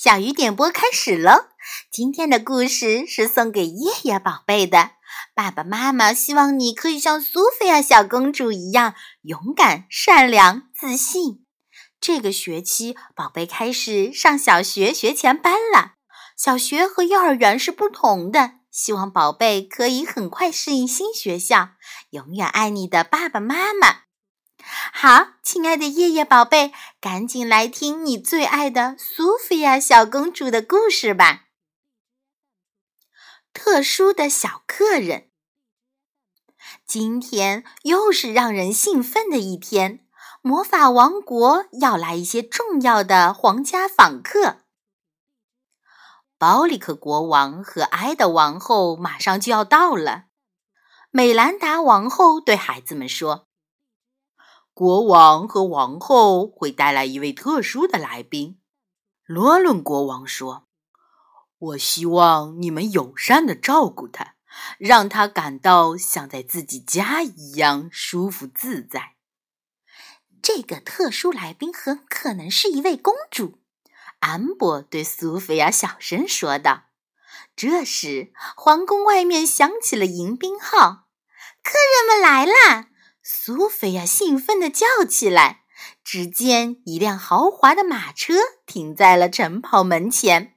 小雨点播开始喽！今天的故事是送给叶叶宝贝的。爸爸妈妈希望你可以像苏菲亚小公主一样勇敢、善良、自信。这个学期，宝贝开始上小学学前班了。小学和幼儿园是不同的，希望宝贝可以很快适应新学校。永远爱你的爸爸妈妈。好，亲爱的叶叶宝贝，赶紧来听你最爱的苏菲亚小公主的故事吧。特殊的小客人，今天又是让人兴奋的一天。魔法王国要来一些重要的皇家访客。包里克国王和埃德王后马上就要到了。美兰达王后对孩子们说。国王和王后会带来一位特殊的来宾，罗伦国王说：“我希望你们友善的照顾他，让他感到像在自己家一样舒服自在。”这个特殊来宾很可能是一位公主，安博对苏菲亚小声说道。这时，皇宫外面响起了迎宾号，客人们来啦！苏菲亚兴奋地叫起来。只见一辆豪华的马车停在了城堡门前。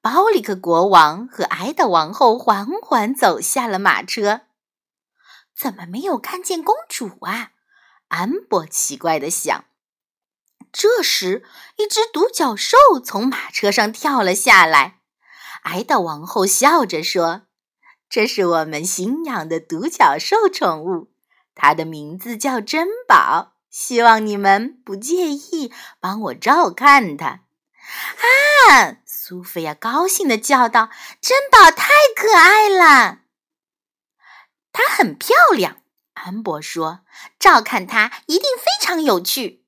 包里克国王和埃德王后缓缓走下了马车。怎么没有看见公主啊？安博奇怪地想。这时，一只独角兽从马车上跳了下来。埃德王后笑着说：“这是我们新养的独角兽宠物。”它的名字叫珍宝，希望你们不介意帮我照看它。啊！苏菲亚高兴地叫道：“珍宝太可爱了，它很漂亮。”安博说：“照看它一定非常有趣。”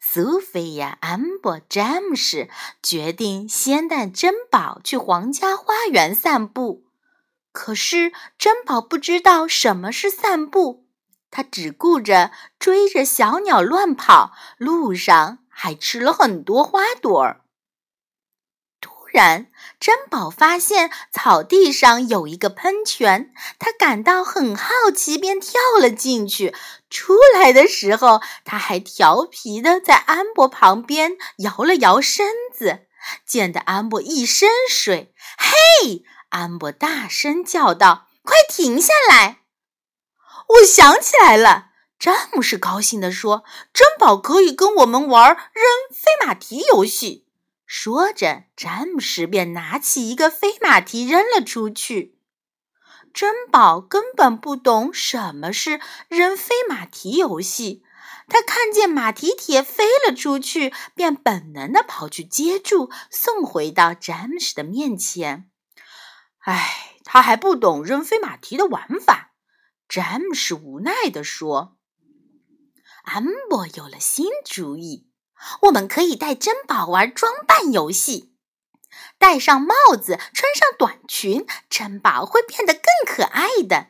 苏菲亚、安博、詹姆士决定先带珍宝去皇家花园散步。可是珍宝不知道什么是散步，他只顾着追着小鸟乱跑，路上还吃了很多花朵儿。突然，珍宝发现草地上有一个喷泉，他感到很好奇，便跳了进去。出来的时候，他还调皮的在安博旁边摇了摇身子，溅得安博一身水。嘿！安博大声叫道：“快停下来！”我想起来了，詹姆士高兴地说：“珍宝可以跟我们玩扔飞马蹄游戏。”说着，詹姆士便拿起一个飞马蹄扔了出去。珍宝根本不懂什么是扔飞马蹄游戏，他看见马蹄铁飞了出去，便本能地跑去接住，送回到詹姆士的面前。唉，他还不懂扔飞马蹄的玩法。詹姆士无奈地说：“安博有了新主意，我们可以带珍宝玩装扮游戏。戴上帽子，穿上短裙，珍宝会变得更可爱的。”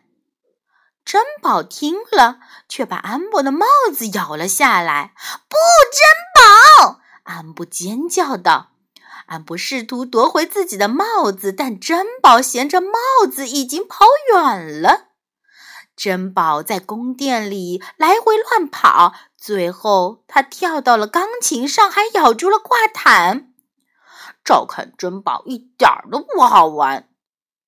珍宝听了，却把安博的帽子咬了下来。“不，珍宝！”安博尖叫道。安博试图夺回自己的帽子，但珍宝衔着帽子已经跑远了。珍宝在宫殿里来回乱跑，最后他跳到了钢琴上，还咬住了挂毯。照看珍宝一点都不好玩，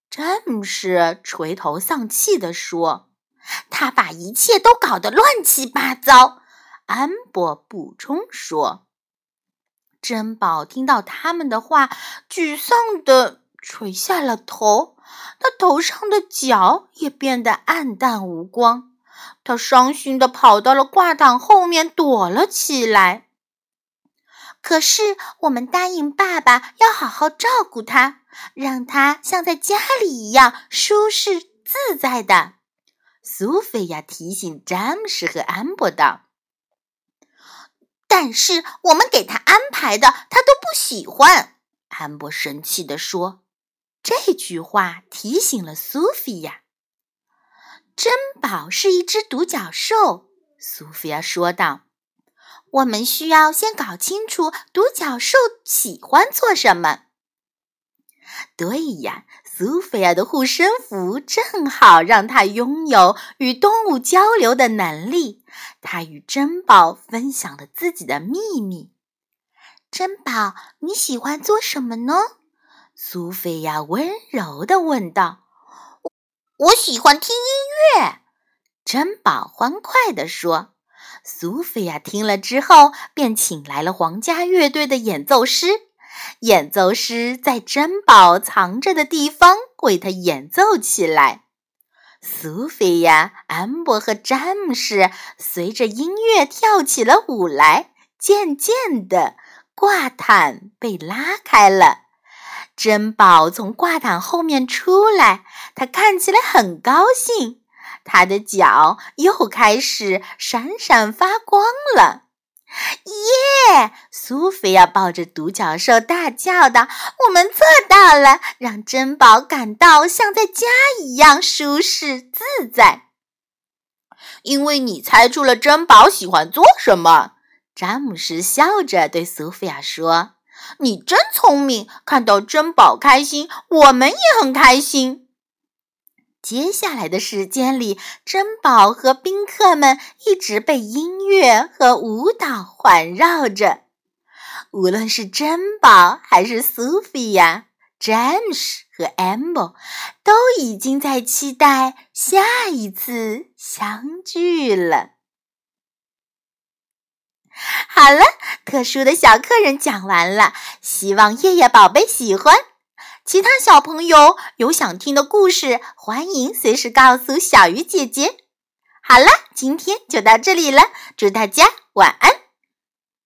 詹姆士垂头丧气地说：“他把一切都搞得乱七八糟。”安博补充说。珍宝听到他们的话，沮丧地垂下了头。他头上的角也变得暗淡无光。他伤心地跑到了挂毯后面躲了起来。可是，我们答应爸爸要好好照顾他，让他像在家里一样舒适自在的。苏菲亚提醒詹姆士和安博道。但是我们给他安排的，他都不喜欢。安博生气地说：“这句话提醒了苏菲亚。珍宝是一只独角兽。”苏菲亚说道：“我们需要先搞清楚独角兽喜欢做什么。对呀，苏菲亚的护身符正好让她拥有与动物交流的能力。她与珍宝分享了自己的秘密。珍宝，你喜欢做什么呢？苏菲亚温柔地问道。“我喜欢听音乐。”珍宝欢快地说。苏菲亚听了之后，便请来了皇家乐队的演奏师。演奏师在珍宝藏着的地方为他演奏起来。苏菲亚、安博和詹姆士随着音乐跳起了舞来。渐渐的，挂毯被拉开了，珍宝从挂毯后面出来，他看起来很高兴。他的脚又开始闪闪发光了，耶！苏菲亚抱着独角兽大叫道：“我们做到了，让珍宝感到像在家一样舒适自在。”因为你猜出了珍宝喜欢做什么，詹姆斯笑着对苏菲亚说：“你真聪明，看到珍宝开心，我们也很开心。”接下来的时间里，珍宝和宾客们一直被音乐和舞蹈环绕着。无论是珍宝还是苏菲亚、詹姆斯和 amber，都已经在期待下一次相聚了。好了，特殊的小客人讲完了，希望夜夜宝贝喜欢。其他小朋友有想听的故事，欢迎随时告诉小鱼姐姐。好了，今天就到这里了，祝大家晚安。